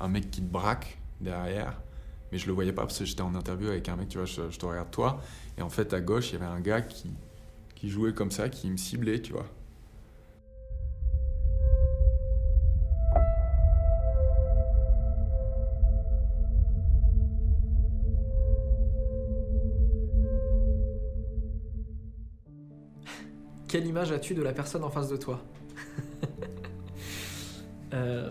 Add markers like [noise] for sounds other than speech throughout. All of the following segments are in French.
Un mec qui te braque derrière, mais je le voyais pas parce que j'étais en interview avec un mec, tu vois, je, te regarde toi, et en fait à gauche il y avait un gars qui, qui jouait comme ça, qui me ciblait, tu vois. Quelle image as-tu de la personne en face de toi? [laughs] Euh,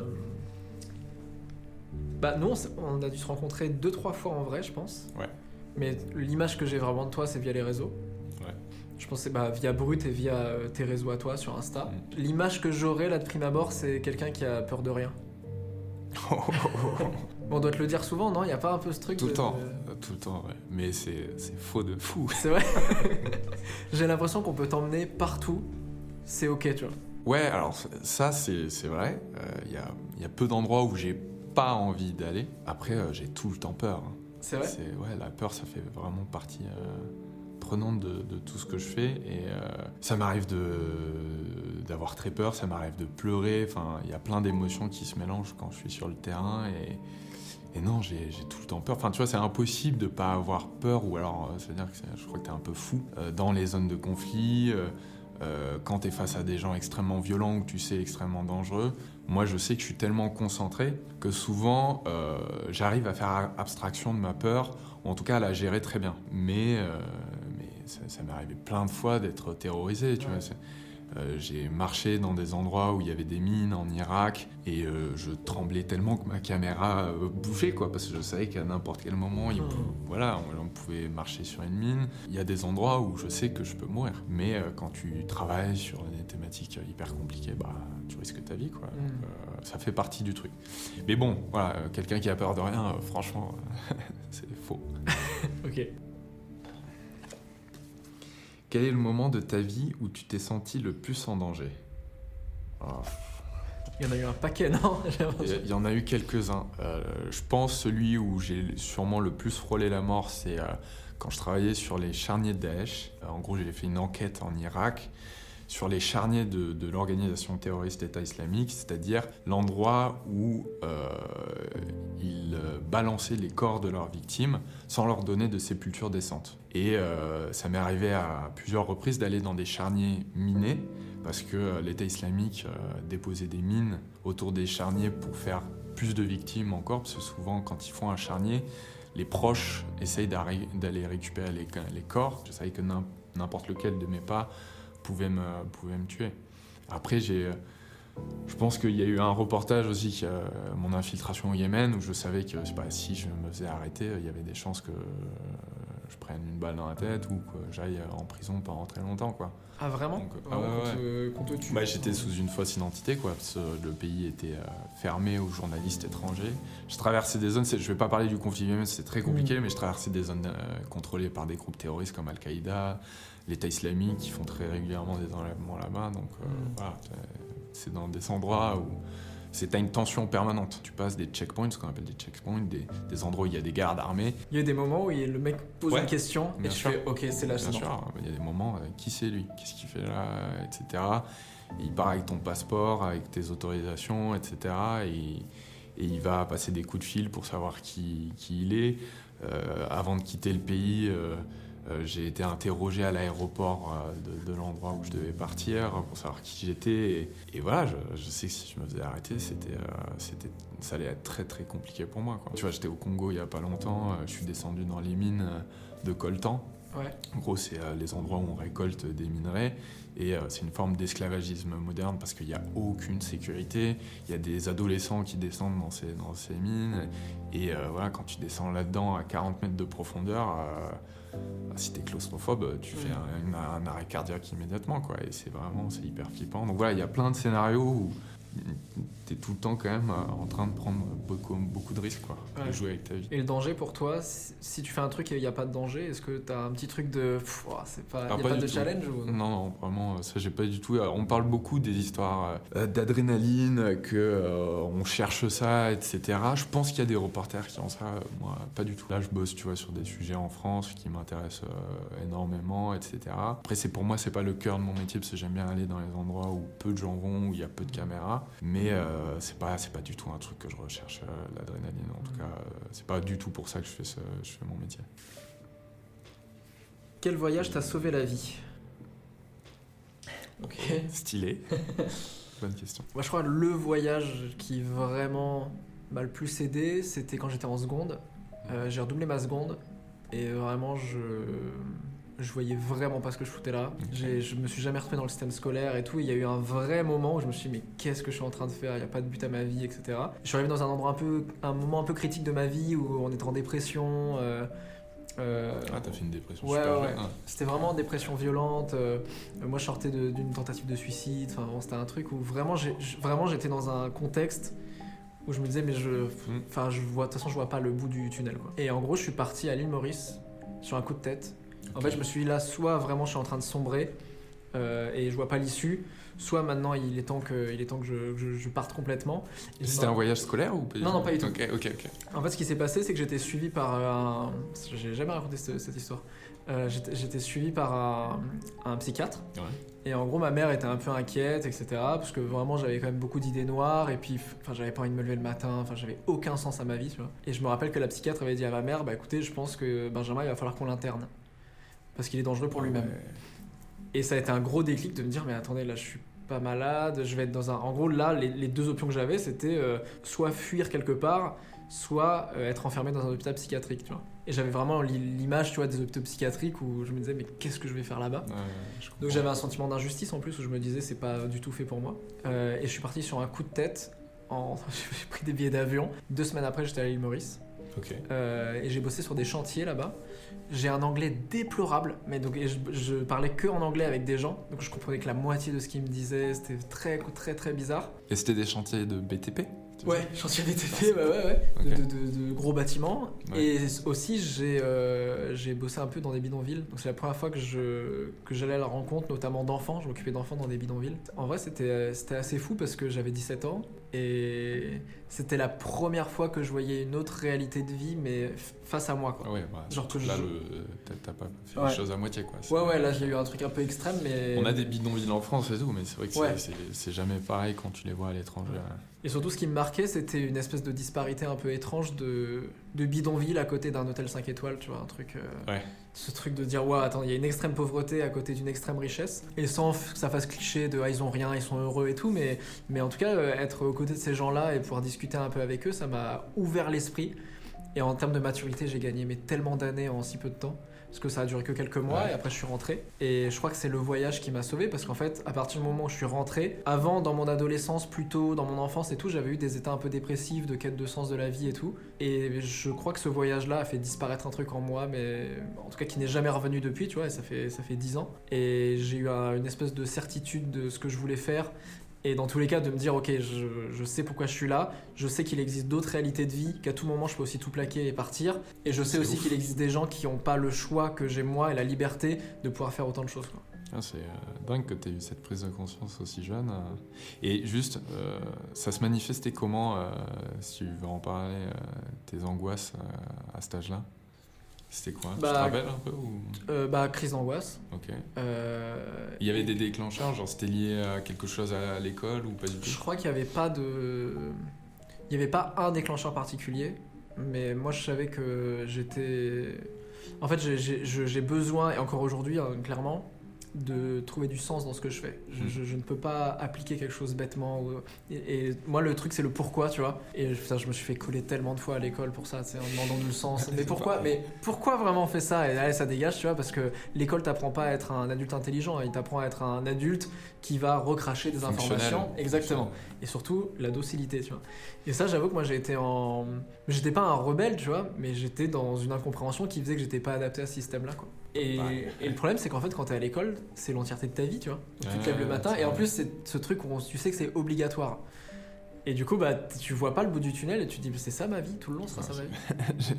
Bah c'est- on a dû se rencontrer deux trois fois en vrai, je pense. Ouais. Mais l'image que j'ai vraiment de toi, c'est via les réseaux. Ouais. Je c'est bah, via Brut et via euh, tes réseaux à toi sur Insta. Mm. L'image que j'aurais là de prime abord, c'est quelqu'un qui a peur de rien. [laughs] Bon, on doit te le dire souvent, non? Il y a pas un peu ce truc Tout le de- temps, euh, tout le temps, ouais. Mais c'est c'est faux de fou. [laughs] C'est vrai? [laughs] j'ai l'impression qu'on peut t'emmener partout. C'est ok, tu vois. Ouais, alors ça c'est vrai. Il y, a, y a peu d'endroits où j'ai pas envie d'aller. Après, euh, j'ai tout le temps peur. hein. C'est vrai? C'est- ouais, la peur, ça fait vraiment partie euh, prenante de, de tout ce que je fais. Et euh, ça m'arrive de d'avoir très peur, ça m'arrive de pleurer. Enfin, il y a plein d'émotions qui se mélangent quand je suis sur le terrain. Et, et non, j'ai j'ai tout le temps peur. Enfin, tu vois, c'est impossible de pas avoir peur. Ou alors, euh, c'est-à-dire que c'est- je crois que tu es un peu fou euh, dans les zones de conflit. euh, euh, quand tu es face à des gens extrêmement violents ou que tu sais extrêmement dangereux, moi je sais que je suis tellement concentré que souvent euh, j'arrive à faire abstraction de ma peur, ou en tout cas à la gérer très bien. Mais, euh, mais ça, ça m'est arrivé plein de fois d'être terrorisé, tu Ouais. vois. Euh, j'ai marché dans des endroits où il y avait des mines en Irak et euh, je tremblais tellement que ma caméra euh, bougeait quoi parce que je savais qu'à n'importe quel moment il, Hmm. voilà on, on pouvait marcher sur une mine il y a des endroits où je sais que je peux mourir mais euh, quand tu travailles sur des thématiques hyper compliquées bah tu risques ta vie quoi Hmm. Donc, ça fait partie du truc mais bon voilà quelqu'un qui a peur de rien franchement [laughs] c'est faux [laughs] Ok. Quel est le moment de ta vie où tu t'es senti le plus en danger? Ah, Il y en a eu un paquet, non? [laughs] Il y en a eu quelques-uns. Euh, je pense celui où j'ai sûrement le plus frôlé la mort, c'est euh, quand je travaillais sur les charniers de Daesh. Euh, en gros, j'ai fait une enquête en Irak sur les charniers de, l'organisation terroriste État islamique, c'est-à-dire l'endroit où euh, ils euh, balançaient les corps de leurs victimes sans leur donner de sépulture décente. Et euh, ça m'est arrivé à plusieurs reprises d'aller dans des charniers minés parce que l'État islamique déposait des mines autour des charniers pour faire plus de victimes encore, parce que souvent quand ils font un charnier, les proches essayent d'aller récupérer les, les corps. Je savais que n'im- n'importe lequel de mes pas pouvait me, pouvait me tuer. Après, j'ai, euh, je pense qu'il y a eu un reportage aussi, euh, mon infiltration au Yémen, où je savais que je sais pas, si je me faisais arrêter, il y avait des chances que euh, je prenne une balle dans la tête ou que j'aille en prison pendant très longtemps. Quoi. Ah vraiment Donc, euh, ah ouais, te- tue Bah, j'étais sous une fausse identité, quoi, parce que le pays était euh, fermé aux journalistes étrangers. Je traversais des zones, je vais pas parler du conflit yémen, c'est très compliqué, mais je traversais des zones euh, contrôlées par des groupes terroristes comme Al-Qaïda, l'État islamique, qui font très régulièrement des enlèvements là-bas. Donc euh, Mm. voilà, c'est- dans des endroits où c'est à une tension permanente. Tu passes des checkpoints, ce qu'on appelle des checkpoints, des, des endroits où il y a des gardes armés. Il y a des moments où le mec pose Ouais, une question et bien tu sûr. fais ok, c'est là, Bien c'est sûr, bon. il y a des moments, euh, qui c'est lui? Qu'est-ce qu'il fait là? Etc. Et il part avec ton passeport, avec tes autorisations, etc. Et, et il va passer des coups de fil pour savoir qui, qui il est. Euh, avant de quitter le pays, euh, j'ai été interrogé à l'aéroport euh, de, de l'endroit où je devais partir pour savoir qui j'étais. Et, et voilà, je, je sais que si je me faisais arrêter, c'était, euh, c'était, ça allait être très très compliqué pour moi. Quoi. Tu vois, j'étais au Congo il y a pas longtemps, euh, je suis descendu dans les mines euh, de coltan. Ouais. En gros, c'est euh, les endroits où on récolte des minerais et euh, c'est une forme d'esclavagisme moderne parce qu'il n'y a aucune sécurité. Il y a des adolescents qui descendent dans ces, dans ces mines et euh, voilà, quand tu descends là-dedans à 40 mètres de profondeur, euh, si t'es claustrophobe, tu fais un, un arrêt cardiaque immédiatement quoi. Et c'est vraiment, c'est hyper flippant. Donc voilà, il y a plein de scénarios où t'es tout le temps quand même euh, en train de prendre beaucoup, beaucoup de risques, quoi, Ouais. de jouer avec ta vie. Et le danger pour toi, si, tu fais un truc et il n'y a pas de danger, est-ce que t'as un petit truc de. C'est pas. Ah, a pas de tout. challenge ou... Non, non, vraiment, euh, ça j'ai pas du tout. Euh, On parle beaucoup des histoires d'adrénaline, que euh, on cherche ça, etc. Je pense qu'il y a des reporters qui ont ça, moi pas du tout. Là, je bosse, tu vois, sur des sujets en France qui m'intéressent euh, énormément, etc. Après, c'est pour moi, c'est pas le cœur de mon métier parce que j'aime bien aller dans les endroits où peu de gens vont, où il y a peu de caméras. Mais euh, c'est pas, c'est pas du tout un truc que je recherche, euh, l'adrénaline. En tout cas, euh, c'est pas du tout pour ça que je fais, ce, je fais mon métier. Quel voyage t'a sauvé la vie? Ok. [laughs] Stylé. [laughs] Bonne question. Moi, je crois que le voyage qui vraiment m'a le plus aidé, c'était quand j'étais en seconde. Euh, j'ai redoublé ma seconde et vraiment, je, je voyais vraiment pas ce que je foutais là. Ok. J'ai- Je me suis jamais retrouvé dans le système scolaire et tout. Il y a eu un vrai moment où je me suis dit, mais qu'est-ce que je suis en train de faire? Il n'y a pas de but à ma vie, etc. Je suis arrivé dans un endroit un peu, un moment un peu critique de ma vie où on était en dépression. euh, euh, Ah, t'as fait une dépression Ouais, super ouais, hein. c'était vraiment dépression violente. euh, moi, je sortais d'une tentative de suicide. Enfin, c'était un truc où vraiment, vraiment, j'étais dans un contexte où je me disais, mais je, enfin, je vois, de toute façon, je vois pas le bout du tunnel. Quoi. Et en gros, je suis parti à l'île Maurice sur un coup de tête. En fait, je me suis dit là, soit vraiment, je suis en train de sombrer euh, et je vois pas l'issue, soit maintenant, il est temps que, il est temps que je, je- je parte complètement. C'était un voyage scolaire ou pas Non, non, pas du tout. Ok, ok, ok. en fait, ce qui s'est passé, c'est que j'étais suivi par un. J'ai jamais raconté ce- cette histoire. Euh, j'étais j'étais suivi par un, un psychiatre. Ouais. Et en gros, ma mère était un peu inquiète, etc. Parce que vraiment, j'avais quand même beaucoup d'idées noires. Et puis, enfin, j'avais pas envie de me lever le matin. Enfin, j'avais aucun sens à ma vie, tu vois. Et je me rappelle que la psychiatre avait dit à ma mère Bah écoutez, je pense que Benjamin, il va falloir qu'on l'interne. Parce qu'il est dangereux pour lui-même. Et ça a été un gros déclic de me dire mais attendez là je suis pas malade, je vais être dans un... En gros là les, les deux options que j'avais c'était euh, soit fuir quelque part, soit euh, être enfermé dans un hôpital psychiatrique tu vois. Et j'avais vraiment l'i- l'image tu vois des hôpitaux psychiatriques où je me disais mais qu'est-ce que je vais faire là-bas? Ouais, donc j'avais un sentiment d'injustice en plus où je me disais c'est pas du tout fait pour moi. Euh, et je suis parti sur un coup de tête. En... [laughs] j'ai pris des billets d'avion. Deux semaines après j'étais à l'île Maurice. Et j'ai bossé sur des chantiers là-bas. J'ai un anglais déplorable, mais donc je, je parlais que en anglais avec des gens, donc je comprenais que la moitié de ce qu'ils me disaient, c'était très très très bizarre. Et c'était des chantiers de BTP Ouais, chantier BTP, ouais, ouais, ouais. De, de- de- de gros bâtiments. Ouais. Et aussi, j'ai euh, j'ai bossé un peu dans des bidonvilles. Donc, c'est la première fois que je que j'allais à la rencontre, notamment d'enfants. Je m'occupais d'enfants dans des bidonvilles. En vrai, c'était c'était assez fou parce que j'avais 17 ans. Et c'était la première fois que je voyais une autre réalité de vie, mais face à moi, quoi. Ouais, bah, Genre que là, je- le- t'as- pas fait Ouais. les choses à moitié, quoi. Ouais, ouais, là, j'ai eu un truc un peu extrême, mais. On a des bidonvilles en France et tout, mais c'est vrai que Ouais. c'est jamais pareil quand tu les vois à l'étranger. Et surtout, ce qui me marquait, c'était une espèce de disparité un peu étrange de, de bidonville à côté d'un hôtel 5 étoiles, tu vois, un truc. euh, Ouais. Ce truc de dire, ouais, attends, il y a une extrême pauvreté à côté d'une extrême richesse. Et sans que ça fasse cliché de, ah, ils ont rien, ils sont heureux et tout, mais, mais en tout cas, euh, être aux côtés de ces gens-là et pouvoir discuter un peu avec eux, ça m'a ouvert l'esprit. Et en termes de maturité, j'ai gagné mais tellement d'années en si peu de temps. Parce que ça a duré que quelques mois Ouais. et après je suis rentré. Et je crois que c'est le voyage qui m'a sauvé parce qu'en fait, à partir du moment où je suis rentré, avant, dans mon adolescence, plutôt dans mon enfance et tout, j'avais eu des états un peu dépressifs, de quête de sens de la vie et tout. Et je crois que ce voyage-là a fait disparaître un truc en moi, mais en tout cas qui n'est jamais revenu depuis, tu vois, et ça fait, ça fait 10 ans. Et j'ai eu un- une espèce de certitude de ce que je voulais faire. Et dans tous les cas, de me dire, ok, je, je sais pourquoi je suis là, je sais qu'il existe d'autres réalités de vie, qu'à tout moment je peux aussi tout plaquer et partir. Et je sais aussi qu'il existe des gens qui n'ont pas le choix que j'ai moi et la liberté de pouvoir faire autant de choses. quoi. Ah, c'est euh, dingue que tu aies eu cette prise de conscience aussi jeune. euh. Et juste, euh, ça se manifestait comment, si tu veux en parler, tes angoisses à cet âge-là? C'était quoi? Tu Bah, te rappelles un peu ou... Euh, bah, crise d'angoisse. Ok. Euh, Il y avait des déclencheurs, genre c'était lié à quelque chose à l'école ou pas du tout? Je crois qu'il n'y avait pas de. Il n'y avait pas un déclencheur particulier, mais moi je savais que j'étais. En fait, j'ai besoin, et encore aujourd'hui, hein, clairement, de trouver du sens dans ce que je fais. Je, Mm. je- je ne peux pas appliquer quelque chose bêtement. ou- Et, et moi, le truc, c'est le pourquoi, tu vois. Et putain, je me suis fait coller tellement de fois à l'école pour ça, en demandant le sens. [laughs] Mais pourquoi, mais pourquoi vraiment on fait ça? Et allez, ça dégage, tu vois, parce que l'école t'apprend pas à être un adulte intelligent, hein. il t'apprend à être un adulte qui va recracher des informations. Exactement et surtout la docilité, tu vois. Et ça, j'avoue que moi j'ai été en. J'étais pas un rebelle, tu vois, mais j'étais dans une incompréhension qui faisait que j'étais pas adapté à ce système-là, quoi. Et, Ouais. et le problème, c'est qu'en fait, quand t'es à l'école, c'est l'entièreté de ta vie, tu vois. Tu te lèves le matin, et en plus, c'est ce truc où on- tu sais que c'est obligatoire. Et du coup, bah, tu vois pas le bout du tunnel et tu te dis, c'est ça ma vie, tout le long, c'est ça ma vie. [laughs] j'ai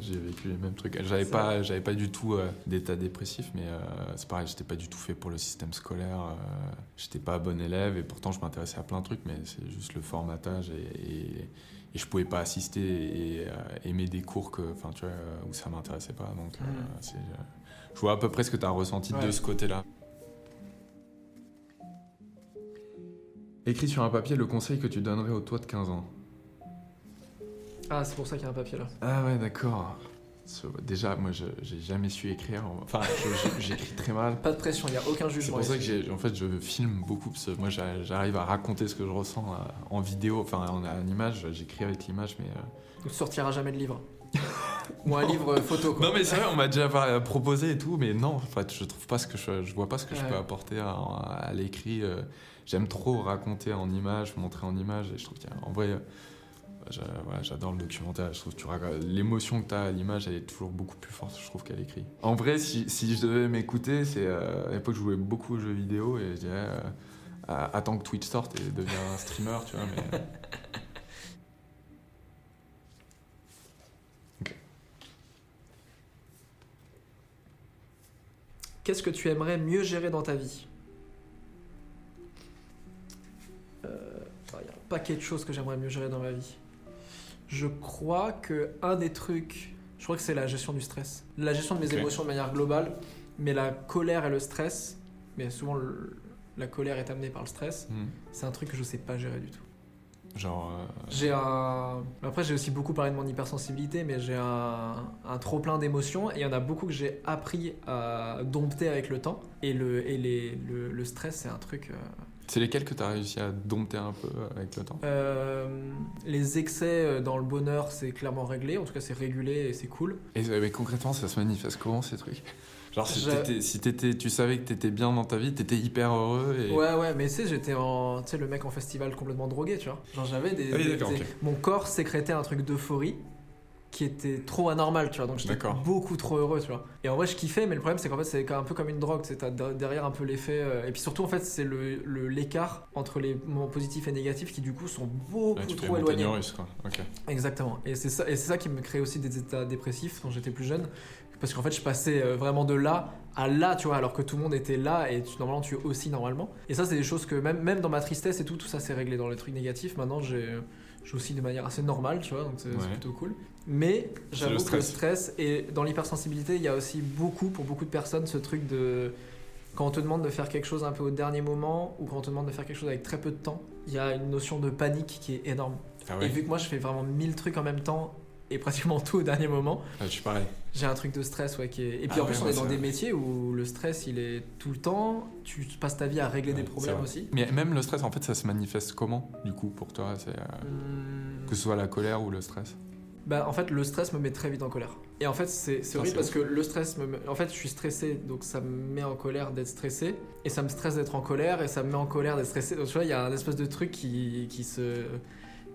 j'ai vécu les mêmes trucs. J'avais pas, j'avais pas du tout euh, d'état dépressif, mais euh, c'est pareil, j'étais pas du tout fait pour le système scolaire. Euh, j'étais pas bon élève et pourtant je m'intéressais à plein de trucs, mais c'est juste le formatage et, et, je pouvais pas assister et aimer des cours que, enfin, tu vois, où ça m'intéressait pas. Donc, mm. je vois à peu près ce que tu as ressenti de ce côté-là. Écris sur un papier le conseil que tu donnerais au toi de 15 ans. Ah, c'est pour ça qu'il y a un papier là. Ah ouais, d'accord. Déjà, moi, j'ai jamais su écrire. Enfin, j'écris très mal. [laughs] Pas de pression, il n'y a aucun jugement. C'est pour ça que en fait, je filme beaucoup. Parce que moi, j'arrive à raconter ce que je ressens euh, en vidéo, enfin en, en image. J'écris avec l'image, mais. Tu ne sortiras jamais de livre. [laughs] Ou un livre photo. Non, mais c'est vrai, on m'a déjà proposé et tout, mais non, en fait, je trouve pas ce que je, je vois pas ce que je peux apporter à, l'écrit. Euh, j'aime trop raconter en images, montrer en images, et je trouve qu'en vrai, euh, j'adore le documentaire. Je trouve que l'émotion que tu as à l'image, elle est toujours beaucoup plus forte, je trouve, qu'à l'écrit. En vrai, si, je devais m'écouter, c'est euh, à l'époque, je jouais beaucoup aux jeux vidéo et je dirais attends que Twitch sorte et deviens un streamer, tu vois, mais. [laughs] Qu'est-ce que tu aimerais mieux gérer dans ta vie? Euh, Il y a un paquet de choses que j'aimerais mieux gérer dans ma vie. Je crois que un des trucs, je crois que c'est la gestion du stress. La gestion de mes émotions de manière globale, mais la colère et le stress, mais souvent la colère est amenée par le stress, hmm. c'est un truc que je sais pas gérer du tout. Genre. Euh, j'ai un. Après, j'ai aussi beaucoup parlé de mon hypersensibilité, mais j'ai un, un trop plein d'émotions et il y en a beaucoup que j'ai appris à dompter avec le temps. Et le, et les, le, stress, c'est un truc. Euh, c'est lesquels que tu as réussi à dompter un peu avec le temps? Euh, Les excès dans le bonheur, c'est clairement réglé. En tout cas, c'est régulé et c'est cool. Et mais concrètement, ça se manifeste comment ces trucs? Genre, si, si tu savais que t'étais bien dans ta vie, t'étais hyper heureux. Et... Ouais, ouais, mais tu sais, j'étais en. Tu sais, le mec en festival complètement drogué, tu vois. Genre, j'avais des. Ah mon corps sécrétait un truc d'euphorie qui était trop anormal, tu vois. Donc j'étais beaucoup trop heureux, tu vois. Et en vrai, je kiffais, mais le problème, c'est qu'en fait, c'est un peu comme une drogue. C'est derrière un peu l'effet. Euh, et puis surtout, en fait, c'est l'écart le, entre les moments positifs et négatifs qui, du coup, sont beaucoup trop éloignés. quoi. Exactement. Et c'est ça, et ça qui me crée aussi des états dépressifs quand j'étais plus jeune parce qu'en fait je passais euh, vraiment de là à là tu vois alors que tout le monde était là et tu, normalement tu es aussi normalement et ça c'est des choses que même, même dans ma tristesse et tout tout ça c'est réglé dans les trucs négatifs maintenant j'ai aussi de manière assez normale tu vois donc c'est plutôt cool mais j'avoue que le stress et dans l'hypersensibilité il y a aussi beaucoup pour beaucoup de personnes ce truc de quand on te demande de faire quelque chose un peu au dernier moment ou quand on te demande de faire quelque chose avec très peu de temps il y a une notion de panique qui est énorme ah et vu que moi je fais vraiment mille trucs en même temps et pratiquement tout au dernier moment. Ah. J'ai un truc de stress, ouais, qui est... Et puis ah en plus, on est dans des métiers où le stress, il est tout le temps. Tu passes ta vie à régler des problèmes aussi. Mais même le stress, en fait, ça se manifeste comment, du coup, pour toi c'est, euh, hmm. Que ce soit la colère ou le stress? Bah, en fait, le stress me met très vite en colère. Et en fait, c'est horrible parce que le stress me. En fait, je suis stressé, donc ça me met en colère d'être stressé. Et ça me stresse d'être en colère, et ça me met en colère d'être stressé. Donc tu vois, il y a un espèce de truc qui, qui se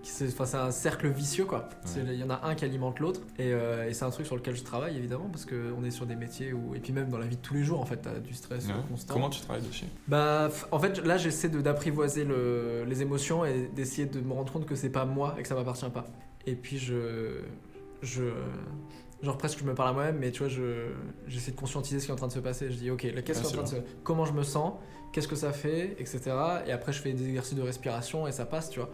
c'est un cercle vicieux quoi. Il y en a un qui alimente l'autre euh, et, c'est un truc sur lequel je travaille évidemment parce qu'on est sur des métiers où et puis même dans la vie de tous les jours en fait t'as du stress constant. Comment tu travailles dessus? Bah en fait là j'essaie d'apprivoiser les émotions et d'essayer de me rendre compte que c'est pas moi et que ça m'appartient pas. Et puis je je genre presque je me parle à moi-même mais tu vois je j'essaie de conscientiser ce qui est en train de se passer. Je dis ok qu'est-ce qui est en train de se comment je me sens? Qu'est-ce que ça fait? Etc et après je fais des exercices de respiration et ça passe tu vois.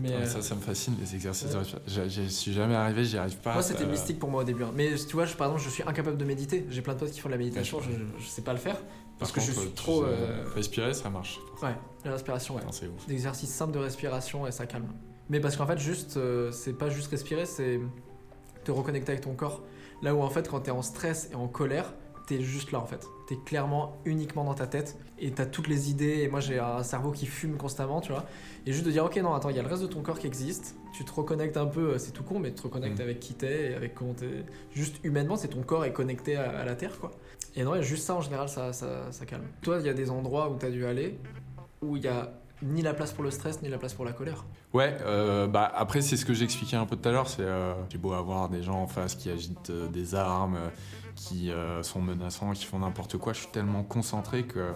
Mais euh, ça, ça me fascine les exercices. Je, je, suis jamais arrivé, j'y arrive pas. Moi, c'était mystique pour moi au début. Hein. Mais tu vois, je, par exemple, je suis incapable de méditer. J'ai plein de potes qui font de la méditation, je, je, sais pas le faire. Parce que je suis trop. Euh... Respirer, ça marche. Ouais, la respiration, ouais. C'est ouf. Des exercices simples de respiration et ça calme. Mais parce qu'en fait, juste, euh, c'est pas juste respirer, c'est te reconnecter avec ton corps. Là où en fait, quand t'es en stress et en colère, t'es juste là en fait. T'es clairement uniquement dans ta tête et t'as toutes les idées. Et moi j'ai un cerveau qui fume constamment, tu vois. Et juste de dire, ok, non, attends, il y a le reste de ton corps qui existe. Tu te reconnectes un peu, euh, c'est tout con, mais tu te reconnectes mm. avec qui t'es et avec comment t'es. Juste humainement, c'est ton corps est connecté à, la terre, quoi. Et non, juste ça en général, ça, ça, ça calme. Toi, il y a des endroits où t'as dû aller où il y a ni la place pour le stress, ni la place pour la colère. Ouais, euh, bah après c'est ce que j'expliquais un peu tout à l'heure, c'est euh, j'ai beau avoir des gens en face qui agitent des armes, qui sont menaçants, qui font n'importe quoi, je suis tellement concentré que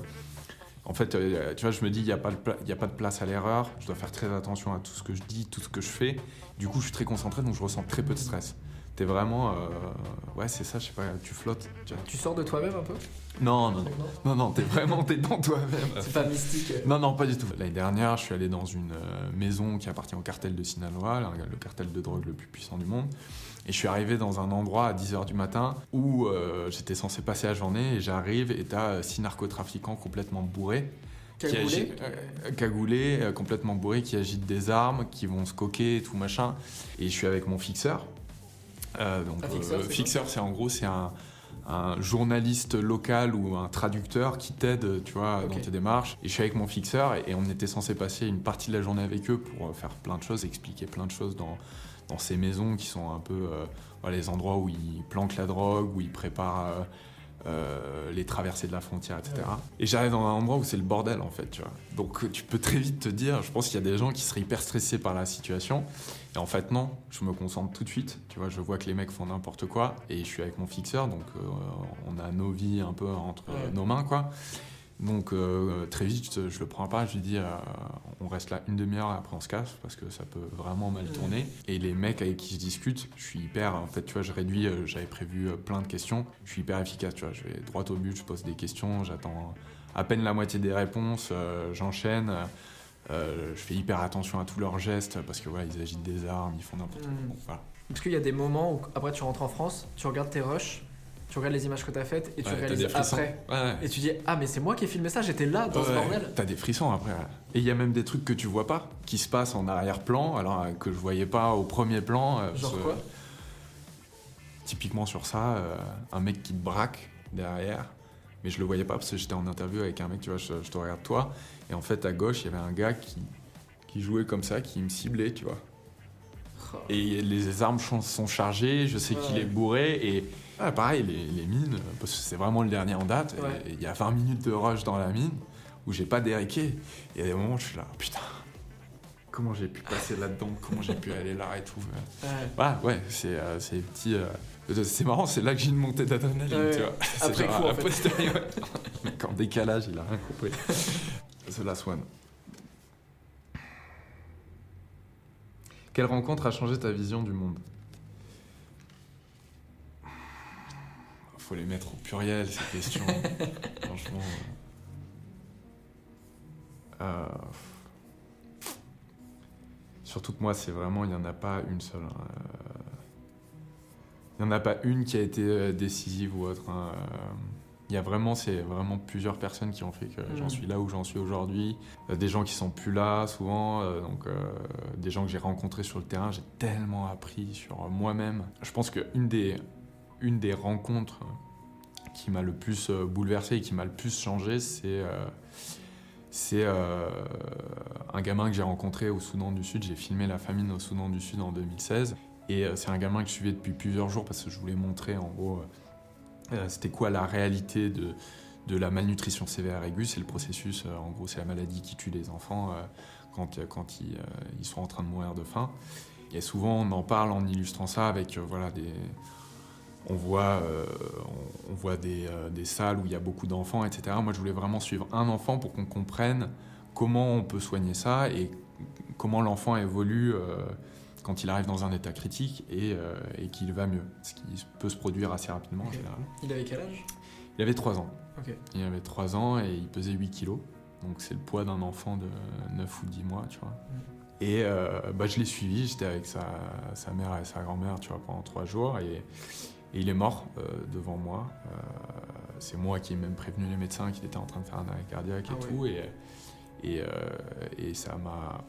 En fait, euh, tu vois, je me dis, il n'y a, pas de a pas de place à l'erreur, je dois faire très attention à tout ce que je dis, tout ce que je fais. Du coup, je suis très concentré, donc je ressens très peu de stress. T'es vraiment. euh, ouais, c'est ça, je sais pas, tu flottes. tu sors de toi-même un peu? Non, non, non. Non, non, t'es vraiment t'es dans toi-même. C'est pas mystique. euh. Non, non, pas du tout. L'année dernière, je suis allé dans une euh, maison qui appartient au cartel de Sinaloa, le cartel de drogue le plus puissant du monde. Et je suis arrivé dans un endroit à 10h du matin où euh, j'étais censé passer la journée et j'arrive et t'as six narcotrafiquants complètement bourrés. qui euh, cagoulés, euh, complètement bourrés, qui agitent des armes, qui vont se coquer et tout machin. Et je suis avec mon fixeur. Euh, donc, fixeur, euh, fixeur, c'est en gros, c'est un, un journaliste local ou un traducteur qui t'aide, tu vois, dans tes démarches. Et je suis avec mon fixeur et, et on était censé passer une partie de la journée avec eux pour euh, faire plein de choses, expliquer plein de choses dans, dans ces maisons qui sont un peu euh, les endroits où ils planquent la drogue, où ils préparent euh, euh, les traversées de la frontière, etc. Et j'arrive dans un endroit où c'est le bordel en fait, tu vois. Donc tu peux très vite te dire, je pense qu'il y a des gens qui seraient hyper stressés par la situation. Et en fait non, je me concentre tout de suite, tu vois, je vois que les mecs font n'importe quoi et je suis avec mon fixeur, donc euh, on a nos vies un peu entre Ouais. nos mains, quoi. Donc euh, très vite, je, le prends pas, je lui dis, euh, on reste là une demi-heure, après on se casse parce que ça peut vraiment mal tourner. Et les mecs avec qui je discute, je suis hyper, en fait, tu vois, je réduis, euh, j'avais prévu plein de questions, je suis hyper efficace, tu vois, je vais droit au but, je pose des questions, j'attends à peine la moitié des réponses, euh, j'enchaîne. je fais hyper attention à tous leurs gestes parce que voilà, ils agitent des armes, ils font n'importe quoi. Mhm. Bon, voilà. Parce qu'il y a des moments où, après, tu rentres en France, tu regardes tes rushs, tu regardes les images que t'as faites et tu Ouais, réalises après. Ouais, ouais. Et tu dis, ah, mais c'est moi qui ai filmé ça, j'étais là dans ce bordel. T'as des frissons après. Et il y a même des trucs que tu vois pas, qui se passent en arrière-plan, alors euh, que je voyais pas au premier plan. euh, Genre quoi? Que, Typiquement sur ça, euh, un mec qui te braque derrière, mais je le voyais pas parce que j'étais en interview avec un mec, tu vois, je, je te regarde toi, et en fait à gauche il y avait un gars qui, qui jouait comme ça, qui me ciblait, tu vois. Oh. Et les armes sont chargées, je sais qu'il est bourré et ah, pareil, les, les mines, parce que c'est vraiment le dernier en date. Ouais. Il y a 20 minutes de rush dans la mine où j'ai pas déréqué. Et à des moments, je suis là, putain, comment j'ai pu passer là-dedans, comment j'ai pu [laughs] aller là et tout. Ouais. Ouais, c'est euh, c'est petit. euh, c'est marrant, c'est là que j'ai une montée d'adrénaline, Ouais. tu vois. C'est Après genre coup, en fait. [laughs] mec en décalage, il a rien compris. [laughs] The Last One. Quelle rencontre a changé ta vision du monde? Faut les mettre au pluriel, ces questions. [laughs] Franchement. euh, Surtout que moi, c'est vraiment, il n'y en a pas une seule. hein. Euh, Il n'y en a pas une qui a été euh, décisive ou autre. hein. Euh, Il y a vraiment, c'est vraiment plusieurs personnes qui ont fait que j'en Mm. suis là où j'en suis aujourd'hui. Euh, des gens qui sont plus là souvent, euh, donc euh, des gens que j'ai rencontrés sur le terrain. J'ai tellement appris sur moi-même. Je pense qu'une des, une des rencontres qui m'a le plus euh, bouleversé et qui m'a le plus changé, c'est euh, euh, un gamin que j'ai rencontré au Soudan du Sud. J'ai filmé la famine au Soudan du Sud en 2016. Et euh, c'est un gamin que je suivais depuis plusieurs jours parce que je voulais montrer en gros euh, euh, c'était quoi la réalité de, de la malnutrition sévère aiguë. C'est le processus, euh, en gros, c'est la maladie qui tue les enfants euh, quand, euh, quand ils, euh, ils sont en train de mourir de faim. Et souvent, on en parle en illustrant ça avec euh, voilà, des. On voit, euh, on, on voit des, euh, des salles où il y a beaucoup d'enfants, etc. Moi, je voulais vraiment suivre un enfant pour qu'on comprenne comment on peut soigner ça et comment l'enfant évolue euh, quand il arrive dans un état critique et, et qu'il va mieux. Ce qui peut se produire assez rapidement en général. Il avait quel âge? Il avait 3 ans. Il avait 3 ans et il pesait 8 kilos. Donc c'est le poids d'un enfant de 9 ou 10 mois, tu vois. Et euh, bah, je l'ai suivi, j'étais avec sa, sa mère et sa grand-mère, tu vois, pendant 3 jours. Et, et il est mort euh, devant moi. Euh, c'est moi qui ai même prévenu les médecins qu'il était en train de faire un arrêt cardiaque et Ah tout. Et, et, euh, et ça m'a...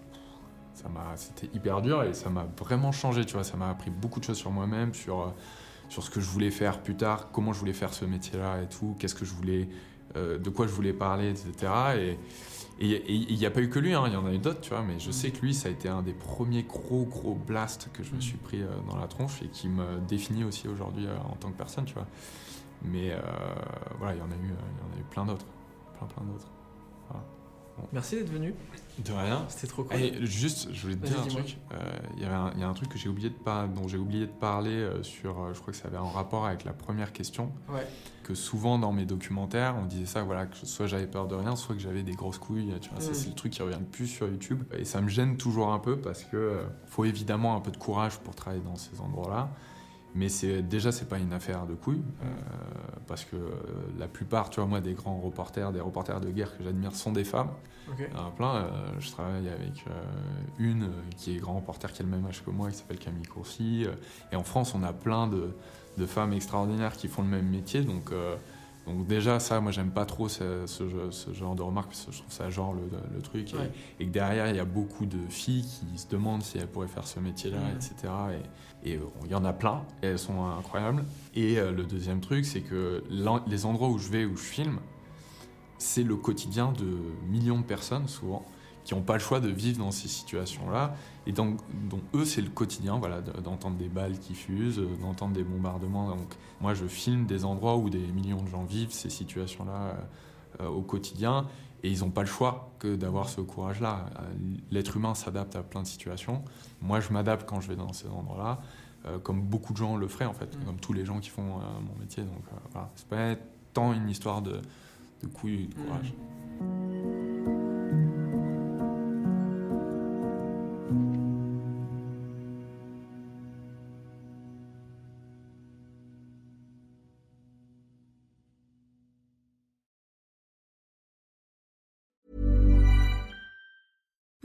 Ça m'a, c'était hyper dur et ça m'a vraiment changé, tu vois. Ça m'a appris beaucoup de choses sur moi-même, sur, sur ce que je voulais faire plus tard, comment je voulais faire ce métier-là et tout, qu'est-ce que je voulais, de quoi je voulais parler, etc. Et il n'y a pas eu que lui, hein, il y en a eu d'autres, tu vois, mais je sais que lui, ça a été un des premiers gros, gros blasts que je me suis pris euh, dans la tronche et qui me définit aussi aujourd'hui euh, en tant que personne, tu vois. Mais euh, voilà, il y en a eu, euh, il y en a eu plein d'autres, plein, plein d'autres. Voilà. Merci d'être venu. De rien. C'était trop cool. Et juste, je voulais te dire un truc. Euh, Il y a un truc que j'ai oublié de par- dont j'ai oublié de parler euh, sur. euh, je crois que ça avait un rapport avec la première question. Ouais. Que souvent dans mes documentaires, on disait ça, voilà, que soit j'avais peur de rien, soit que j'avais des grosses couilles. Tu vois, ça, Mm. c'est le truc qui revient le plus sur YouTube. Et ça me gêne toujours un peu parce que faut évidemment un peu de courage pour travailler dans ces endroits-là. Mais c'est déjà c'est pas une affaire de couilles euh, parce que euh, la plupart, tu vois, moi, des grands reporters, des reporters de guerre que j'admire sont des femmes. Il y en a plein. euh, je travaille avec euh, une qui est grand reporter qui a le même âge que moi, qui s'appelle Camille Courcy. et en France, on a plein de, de femmes extraordinaires qui font le même métier. Donc, donc déjà, ça, moi, j'aime pas trop ce, ce jeu- ce genre de remarques parce que je trouve ça genre le, le truc. Et, Ouais. et que derrière, il y a beaucoup de filles qui se demandent si elles pourraient faire ce métier-là, etc. Et, euh, il y en a plein, elles sont incroyables. Et euh, le deuxième truc, c'est que les endroits où je vais, où je filme, c'est le quotidien de millions de personnes, souvent, qui n'ont pas le choix de vivre dans ces situations-là. Et donc, eux, c'est le quotidien, voilà, de- d'entendre des balles qui fusent, euh, d'entendre des bombardements. Donc, moi, je filme des endroits où des millions de gens vivent ces situations-là au quotidien. Et ils n'ont pas le choix que d'avoir ce courage-là. L'être humain s'adapte à plein de situations. Moi, je m'adapte quand je vais dans ces endroits-là, euh, comme beaucoup de gens le feraient, en fait, Mm. comme tous les gens qui font euh, mon métier. Donc, euh, voilà. C'est pas tant une histoire de, de couilles et de courage.